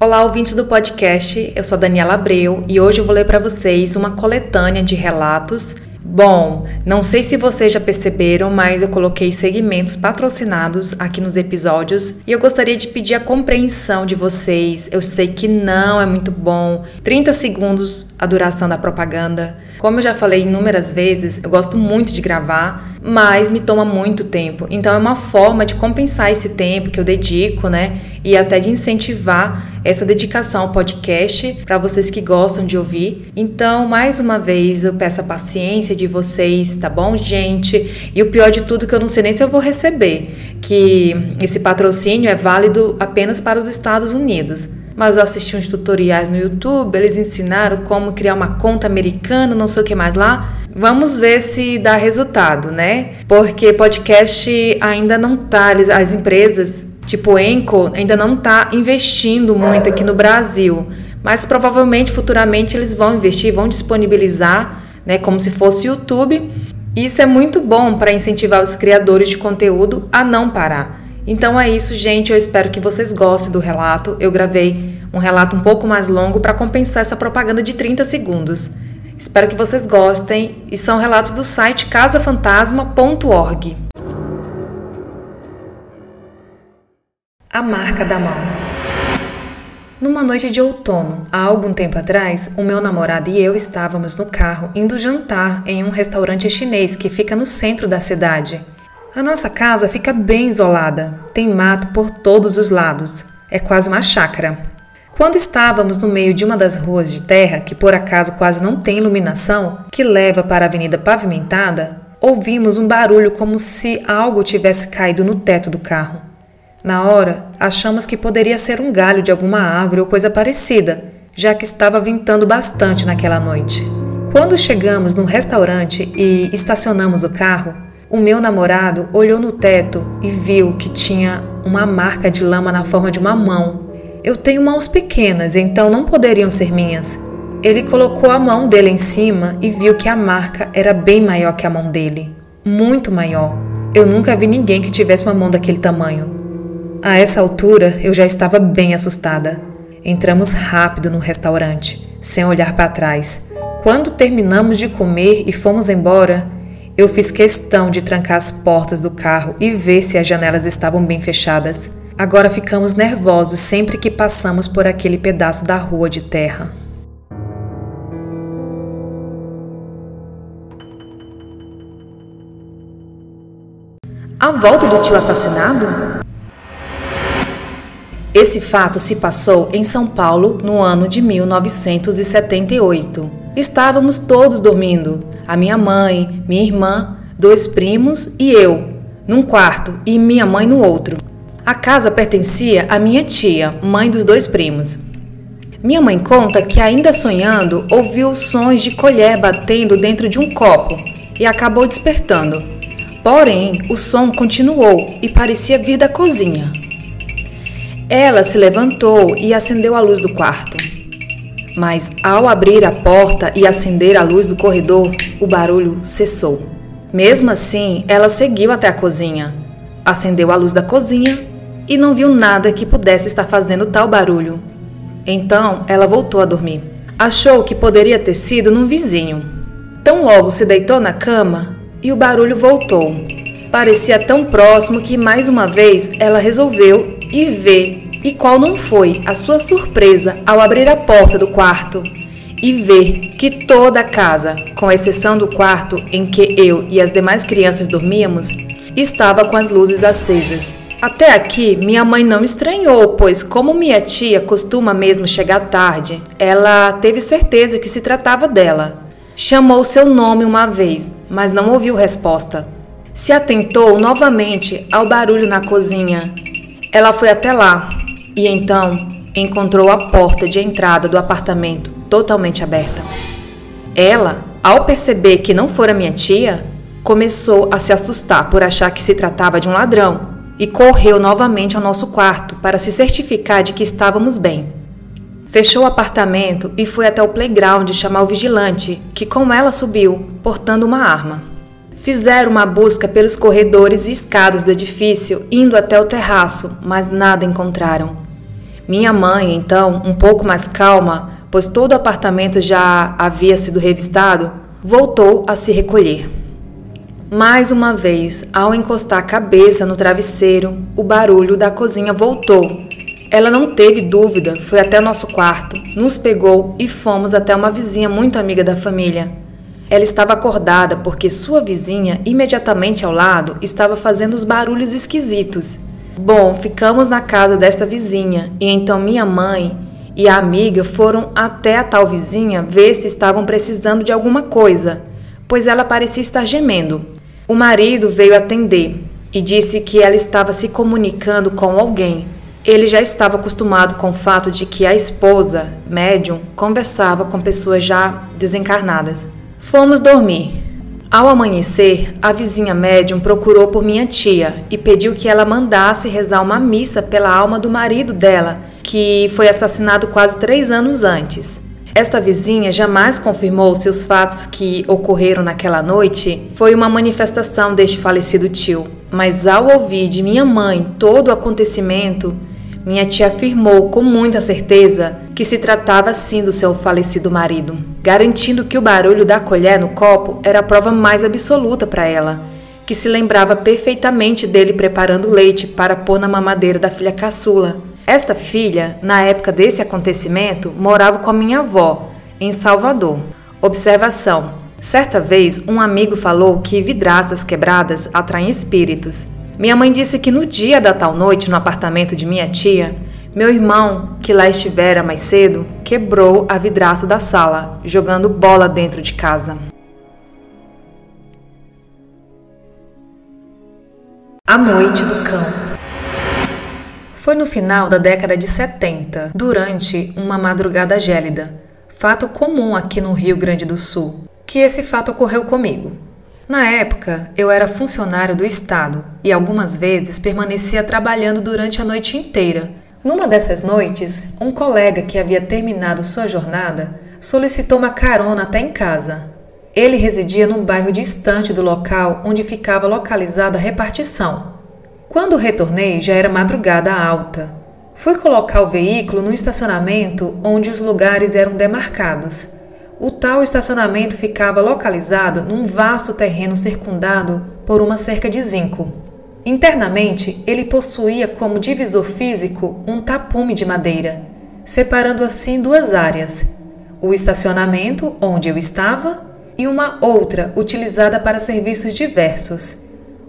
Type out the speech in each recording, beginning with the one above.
Olá, ouvintes do podcast. Eu sou Daniela Abreu e hoje eu vou ler para vocês uma coletânea de relatos. Bom, não sei se vocês já perceberam, mas eu coloquei segmentos patrocinados aqui nos episódios e eu gostaria de pedir a compreensão de vocês. Eu sei que não é muito bom. 30 segundos a duração da propaganda. Como eu já falei inúmeras vezes, eu gosto muito de gravar, mas me toma muito tempo. Então é uma forma de compensar esse tempo que eu dedico, né? E até de incentivar essa dedicação ao podcast para vocês que gostam de ouvir. Então, mais uma vez, eu peço a paciência de vocês, tá bom, gente? E o pior de tudo é que eu não sei nem se eu vou receber, que esse patrocínio é válido apenas para os Estados Unidos mas eu assisti uns tutoriais no YouTube, eles ensinaram como criar uma conta americana, não sei o que mais lá. Vamos ver se dá resultado, né? Porque podcast ainda não tá, as empresas tipo Enco ainda não tá investindo muito aqui no Brasil, mas provavelmente futuramente eles vão investir, vão disponibilizar, né, como se fosse YouTube. Isso é muito bom para incentivar os criadores de conteúdo a não parar. Então é isso, gente. Eu espero que vocês gostem do relato. Eu gravei um relato um pouco mais longo para compensar essa propaganda de 30 segundos. Espero que vocês gostem e são relatos do site casafantasma.org. A marca da mão. Numa noite de outono, há algum tempo atrás, o meu namorado e eu estávamos no carro indo jantar em um restaurante chinês que fica no centro da cidade. A nossa casa fica bem isolada, tem mato por todos os lados, é quase uma chácara. Quando estávamos no meio de uma das ruas de terra, que por acaso quase não tem iluminação, que leva para a avenida pavimentada, ouvimos um barulho como se algo tivesse caído no teto do carro. Na hora, achamos que poderia ser um galho de alguma árvore ou coisa parecida, já que estava ventando bastante naquela noite. Quando chegamos no restaurante e estacionamos o carro, o meu namorado olhou no teto e viu que tinha uma marca de lama na forma de uma mão. Eu tenho mãos pequenas, então não poderiam ser minhas. Ele colocou a mão dele em cima e viu que a marca era bem maior que a mão dele. Muito maior. Eu nunca vi ninguém que tivesse uma mão daquele tamanho. A essa altura, eu já estava bem assustada. Entramos rápido no restaurante, sem olhar para trás. Quando terminamos de comer e fomos embora, eu fiz questão de trancar as portas do carro e ver se as janelas estavam bem fechadas. Agora ficamos nervosos sempre que passamos por aquele pedaço da rua de terra. A volta do tio assassinado? Esse fato se passou em São Paulo no ano de 1978. Estávamos todos dormindo a minha mãe, minha irmã, dois primos e eu, num quarto e minha mãe no outro. A casa pertencia à minha tia, mãe dos dois primos. Minha mãe conta que, ainda sonhando, ouviu sons de colher batendo dentro de um copo e acabou despertando. Porém, o som continuou e parecia vir da cozinha. Ela se levantou e acendeu a luz do quarto. Mas ao abrir a porta e acender a luz do corredor, o barulho cessou. Mesmo assim, ela seguiu até a cozinha, acendeu a luz da cozinha e não viu nada que pudesse estar fazendo tal barulho. Então, ela voltou a dormir. Achou que poderia ter sido num vizinho. Tão logo se deitou na cama e o barulho voltou. Parecia tão próximo que mais uma vez ela resolveu ir ver e qual não foi a sua surpresa ao abrir a porta do quarto e ver que toda a casa, com exceção do quarto em que eu e as demais crianças dormíamos, estava com as luzes acesas. Até aqui, minha mãe não estranhou, pois, como minha tia costuma mesmo chegar tarde, ela teve certeza que se tratava dela. Chamou seu nome uma vez, mas não ouviu resposta. Se atentou novamente ao barulho na cozinha. Ela foi até lá, e então encontrou a porta de entrada do apartamento totalmente aberta. Ela, ao perceber que não fora minha tia, começou a se assustar por achar que se tratava de um ladrão e correu novamente ao nosso quarto para se certificar de que estávamos bem. Fechou o apartamento e foi até o playground chamar o vigilante, que com ela subiu, portando uma arma. Fizeram uma busca pelos corredores e escadas do edifício, indo até o terraço, mas nada encontraram. Minha mãe, então, um pouco mais calma, pois todo o apartamento já havia sido revistado, voltou a se recolher. Mais uma vez, ao encostar a cabeça no travesseiro, o barulho da cozinha voltou. Ela não teve dúvida, foi até o nosso quarto, nos pegou e fomos até uma vizinha muito amiga da família. Ela estava acordada porque sua vizinha, imediatamente ao lado, estava fazendo os barulhos esquisitos. Bom, ficamos na casa desta vizinha e então minha mãe e a amiga foram até a tal vizinha ver se estavam precisando de alguma coisa, pois ela parecia estar gemendo. O marido veio atender e disse que ela estava se comunicando com alguém. Ele já estava acostumado com o fato de que a esposa, médium, conversava com pessoas já desencarnadas. Fomos dormir. Ao amanhecer, a vizinha médium procurou por minha tia e pediu que ela mandasse rezar uma missa pela alma do marido dela, que foi assassinado quase três anos antes. Esta vizinha jamais confirmou se os fatos que ocorreram naquela noite foi uma manifestação deste falecido tio, mas ao ouvir de minha mãe todo o acontecimento, minha tia afirmou com muita certeza que se tratava sim do seu falecido marido, garantindo que o barulho da colher no copo era a prova mais absoluta para ela, que se lembrava perfeitamente dele preparando leite para pôr na mamadeira da filha caçula. Esta filha, na época desse acontecimento, morava com a minha avó, em Salvador. Observação: certa vez um amigo falou que vidraças quebradas atraem espíritos. Minha mãe disse que no dia da tal noite, no apartamento de minha tia, meu irmão, que lá estivera mais cedo, quebrou a vidraça da sala, jogando bola dentro de casa. A Noite do Cão Foi no final da década de 70, durante uma madrugada gélida, fato comum aqui no Rio Grande do Sul, que esse fato ocorreu comigo. Na época, eu era funcionário do Estado e algumas vezes permanecia trabalhando durante a noite inteira. Numa dessas noites, um colega que havia terminado sua jornada solicitou uma carona até em casa. Ele residia num bairro distante do local onde ficava localizada a repartição. Quando retornei, já era madrugada alta. Fui colocar o veículo no estacionamento onde os lugares eram demarcados. O tal estacionamento ficava localizado num vasto terreno circundado por uma cerca de zinco. Internamente, ele possuía como divisor físico um tapume de madeira, separando assim duas áreas: o estacionamento, onde eu estava, e uma outra utilizada para serviços diversos.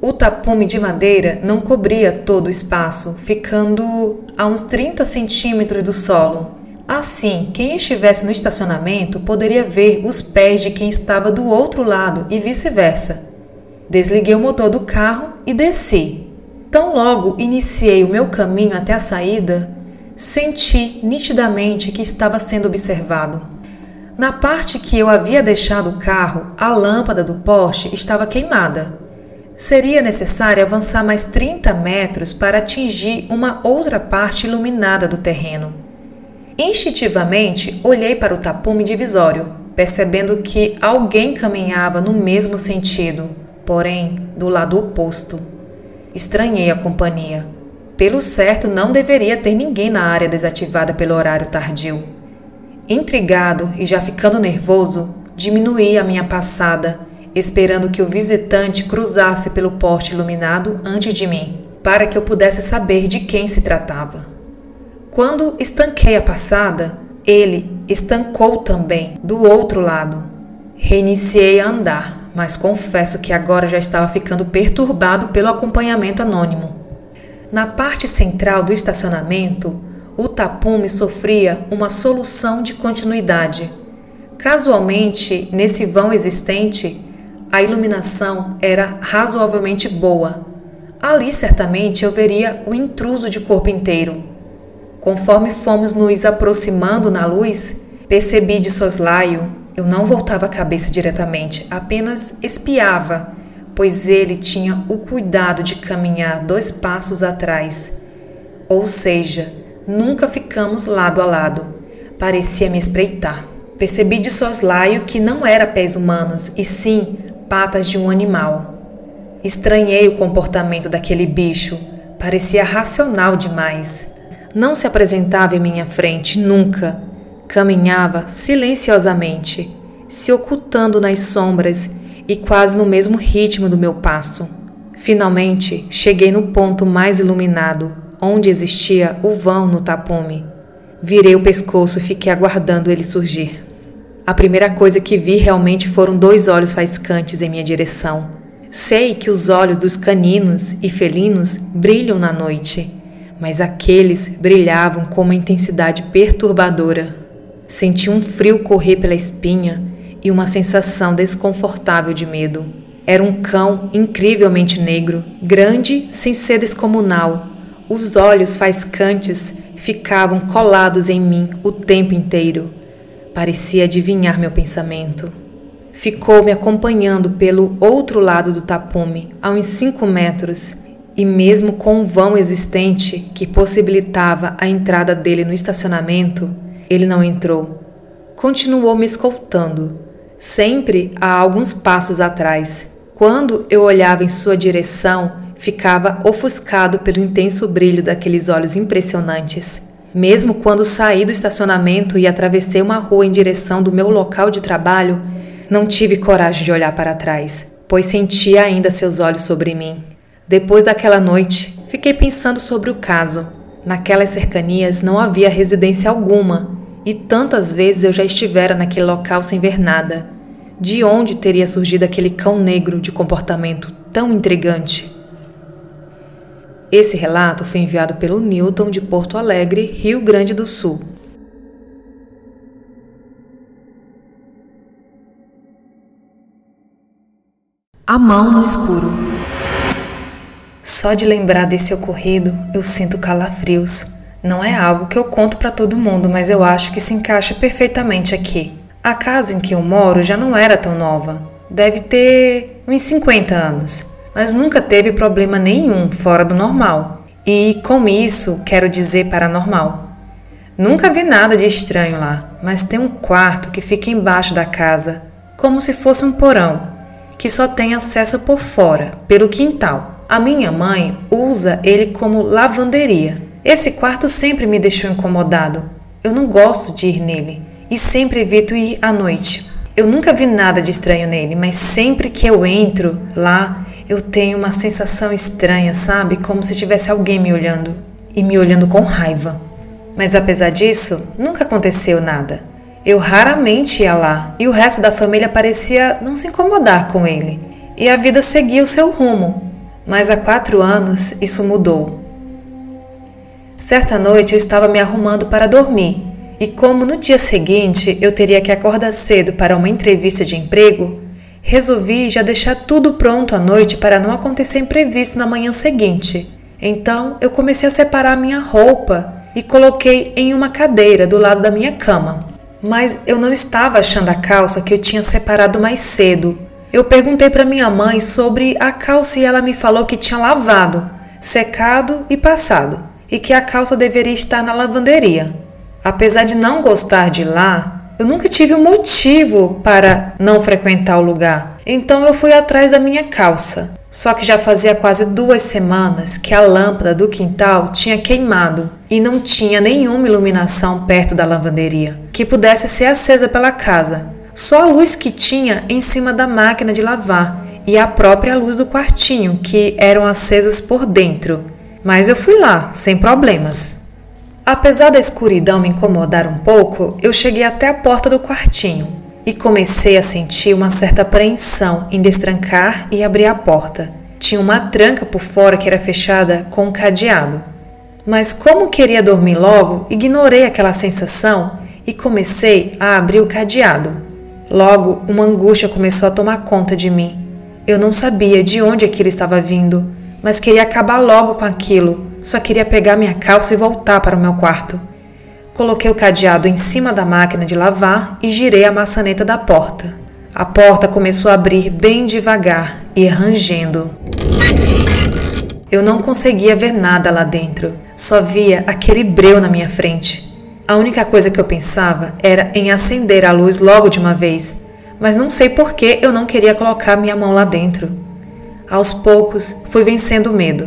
O tapume de madeira não cobria todo o espaço, ficando a uns 30 centímetros do solo. Assim, quem estivesse no estacionamento poderia ver os pés de quem estava do outro lado e vice-versa. Desliguei o motor do carro e desci. Tão logo iniciei o meu caminho até a saída, senti nitidamente que estava sendo observado. Na parte que eu havia deixado o carro, a lâmpada do poste estava queimada. Seria necessário avançar mais 30 metros para atingir uma outra parte iluminada do terreno. Instintivamente, olhei para o tapume divisório, percebendo que alguém caminhava no mesmo sentido, porém do lado oposto. Estranhei a companhia. Pelo certo, não deveria ter ninguém na área desativada pelo horário tardio. Intrigado e já ficando nervoso, diminuí a minha passada, esperando que o visitante cruzasse pelo porte iluminado antes de mim, para que eu pudesse saber de quem se tratava. Quando estanquei a passada, ele estancou também do outro lado. Reiniciei a andar, mas confesso que agora já estava ficando perturbado pelo acompanhamento anônimo. Na parte central do estacionamento, o tapume sofria uma solução de continuidade. Casualmente, nesse vão existente, a iluminação era razoavelmente boa. Ali certamente eu veria o intruso de corpo inteiro Conforme fomos nos aproximando na luz, percebi de soslaio, eu não voltava a cabeça diretamente, apenas espiava, pois ele tinha o cuidado de caminhar dois passos atrás. Ou seja, nunca ficamos lado a lado. Parecia me espreitar. Percebi de soslaio que não era pés humanos, e sim patas de um animal. Estranhei o comportamento daquele bicho. Parecia racional demais. Não se apresentava em minha frente nunca. Caminhava silenciosamente, se ocultando nas sombras e quase no mesmo ritmo do meu passo. Finalmente, cheguei no ponto mais iluminado, onde existia o vão no tapume. Virei o pescoço e fiquei aguardando ele surgir. A primeira coisa que vi realmente foram dois olhos faiscantes em minha direção. Sei que os olhos dos caninos e felinos brilham na noite, mas aqueles brilhavam com uma intensidade perturbadora. Senti um frio correr pela espinha e uma sensação desconfortável de medo. Era um cão incrivelmente negro, grande sem ser descomunal. Os olhos faiscantes ficavam colados em mim o tempo inteiro. Parecia adivinhar meu pensamento. Ficou me acompanhando pelo outro lado do tapume, a uns cinco metros, e mesmo com um vão existente que possibilitava a entrada dele no estacionamento, ele não entrou. Continuou me escoltando, sempre a alguns passos atrás. Quando eu olhava em sua direção, ficava ofuscado pelo intenso brilho daqueles olhos impressionantes. Mesmo quando saí do estacionamento e atravessei uma rua em direção do meu local de trabalho, não tive coragem de olhar para trás, pois sentia ainda seus olhos sobre mim. Depois daquela noite, fiquei pensando sobre o caso. Naquelas cercanias não havia residência alguma, e tantas vezes eu já estivera naquele local sem ver nada. De onde teria surgido aquele cão negro de comportamento tão intrigante? Esse relato foi enviado pelo Newton de Porto Alegre, Rio Grande do Sul. A mão no escuro. Só de lembrar desse ocorrido, eu sinto calafrios. Não é algo que eu conto para todo mundo, mas eu acho que se encaixa perfeitamente aqui. A casa em que eu moro já não era tão nova. Deve ter uns 50 anos mas nunca teve problema nenhum fora do normal. E com isso quero dizer paranormal. Nunca vi nada de estranho lá, mas tem um quarto que fica embaixo da casa, como se fosse um porão, que só tem acesso por fora, pelo quintal. A minha mãe usa ele como lavanderia. Esse quarto sempre me deixou incomodado. Eu não gosto de ir nele e sempre evito ir à noite. Eu nunca vi nada de estranho nele, mas sempre que eu entro lá, eu tenho uma sensação estranha, sabe? Como se tivesse alguém me olhando e me olhando com raiva. Mas apesar disso, nunca aconteceu nada. Eu raramente ia lá e o resto da família parecia não se incomodar com ele. E a vida seguia o seu rumo. Mas há quatro anos isso mudou. Certa noite eu estava me arrumando para dormir e, como no dia seguinte eu teria que acordar cedo para uma entrevista de emprego, Resolvi já deixar tudo pronto à noite para não acontecer imprevisto na manhã seguinte. Então eu comecei a separar minha roupa e coloquei em uma cadeira do lado da minha cama. Mas eu não estava achando a calça que eu tinha separado mais cedo. Eu perguntei para minha mãe sobre a calça e ela me falou que tinha lavado, secado e passado, e que a calça deveria estar na lavanderia. Apesar de não gostar de lá, eu nunca tive um motivo para não frequentar o lugar. Então eu fui atrás da minha calça. Só que já fazia quase duas semanas que a lâmpada do quintal tinha queimado e não tinha nenhuma iluminação perto da lavanderia que pudesse ser acesa pela casa. Só a luz que tinha em cima da máquina de lavar e a própria luz do quartinho, que eram acesas por dentro. Mas eu fui lá, sem problemas. Apesar da escuridão me incomodar um pouco, eu cheguei até a porta do quartinho e comecei a sentir uma certa apreensão em destrancar e abrir a porta. Tinha uma tranca por fora que era fechada com um cadeado. Mas como queria dormir logo, ignorei aquela sensação e comecei a abrir o cadeado. Logo, uma angústia começou a tomar conta de mim. Eu não sabia de onde aquilo estava vindo, mas queria acabar logo com aquilo só queria pegar minha calça e voltar para o meu quarto. Coloquei o cadeado em cima da máquina de lavar e girei a maçaneta da porta. A porta começou a abrir bem devagar e rangendo. Eu não conseguia ver nada lá dentro, só via aquele breu na minha frente. A única coisa que eu pensava era em acender a luz logo de uma vez, mas não sei por que eu não queria colocar minha mão lá dentro. Aos poucos, fui vencendo o medo.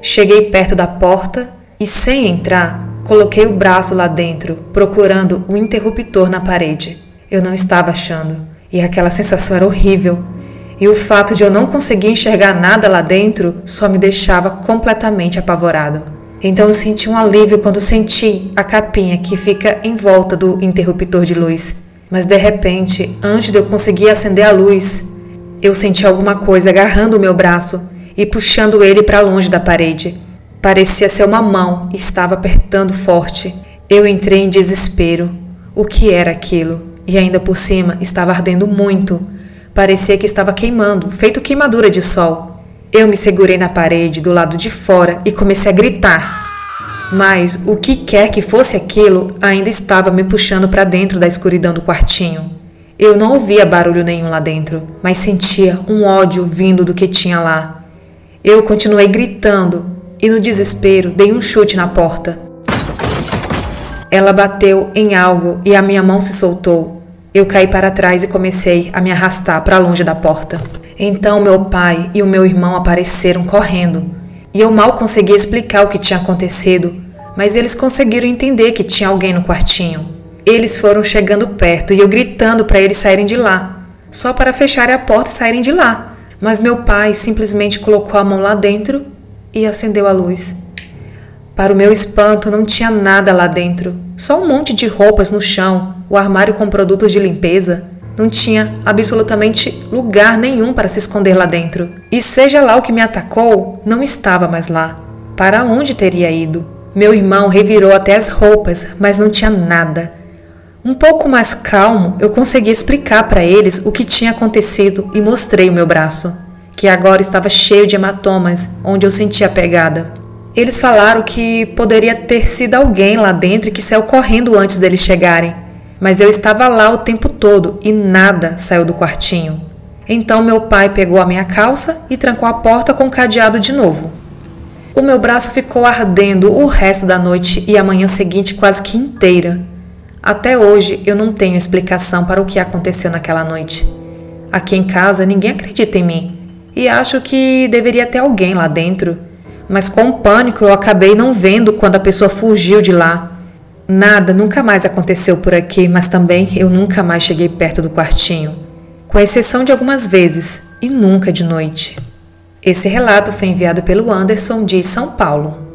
Cheguei perto da porta e, sem entrar, coloquei o braço lá dentro, procurando o interruptor na parede. Eu não estava achando, e aquela sensação era horrível. E o fato de eu não conseguir enxergar nada lá dentro só me deixava completamente apavorado. Então eu senti um alívio quando senti a capinha que fica em volta do interruptor de luz. Mas de repente, antes de eu conseguir acender a luz, eu senti alguma coisa agarrando o meu braço e puxando ele para longe da parede. Parecia ser uma mão e estava apertando forte. Eu entrei em desespero. O que era aquilo? E ainda por cima estava ardendo muito. Parecia que estava queimando, feito queimadura de sol. Eu me segurei na parede do lado de fora e comecei a gritar. Mas o que quer que fosse aquilo ainda estava me puxando para dentro da escuridão do quartinho. Eu não ouvia barulho nenhum lá dentro, mas sentia um ódio vindo do que tinha lá. Eu continuei gritando e, no desespero, dei um chute na porta. Ela bateu em algo e a minha mão se soltou. Eu caí para trás e comecei a me arrastar para longe da porta. Então meu pai e o meu irmão apareceram correndo. E eu mal conseguia explicar o que tinha acontecido, mas eles conseguiram entender que tinha alguém no quartinho. Eles foram chegando perto e eu gritando para eles saírem de lá, só para fecharem a porta e saírem de lá. Mas meu pai simplesmente colocou a mão lá dentro e acendeu a luz. Para o meu espanto, não tinha nada lá dentro, só um monte de roupas no chão, o armário com produtos de limpeza. Não tinha absolutamente lugar nenhum para se esconder lá dentro. E seja lá o que me atacou, não estava mais lá. Para onde teria ido? Meu irmão revirou até as roupas, mas não tinha nada. Um pouco mais calmo, eu consegui explicar para eles o que tinha acontecido e mostrei o meu braço, que agora estava cheio de hematomas, onde eu sentia a pegada. Eles falaram que poderia ter sido alguém lá dentro que saiu correndo antes deles chegarem, mas eu estava lá o tempo todo e nada saiu do quartinho. Então meu pai pegou a minha calça e trancou a porta com o cadeado de novo. O meu braço ficou ardendo o resto da noite e a manhã seguinte quase que inteira. Até hoje eu não tenho explicação para o que aconteceu naquela noite. Aqui em casa ninguém acredita em mim e acho que deveria ter alguém lá dentro. Mas com o pânico eu acabei não vendo quando a pessoa fugiu de lá. Nada nunca mais aconteceu por aqui, mas também eu nunca mais cheguei perto do quartinho, com exceção de algumas vezes e nunca de noite. Esse relato foi enviado pelo Anderson de São Paulo.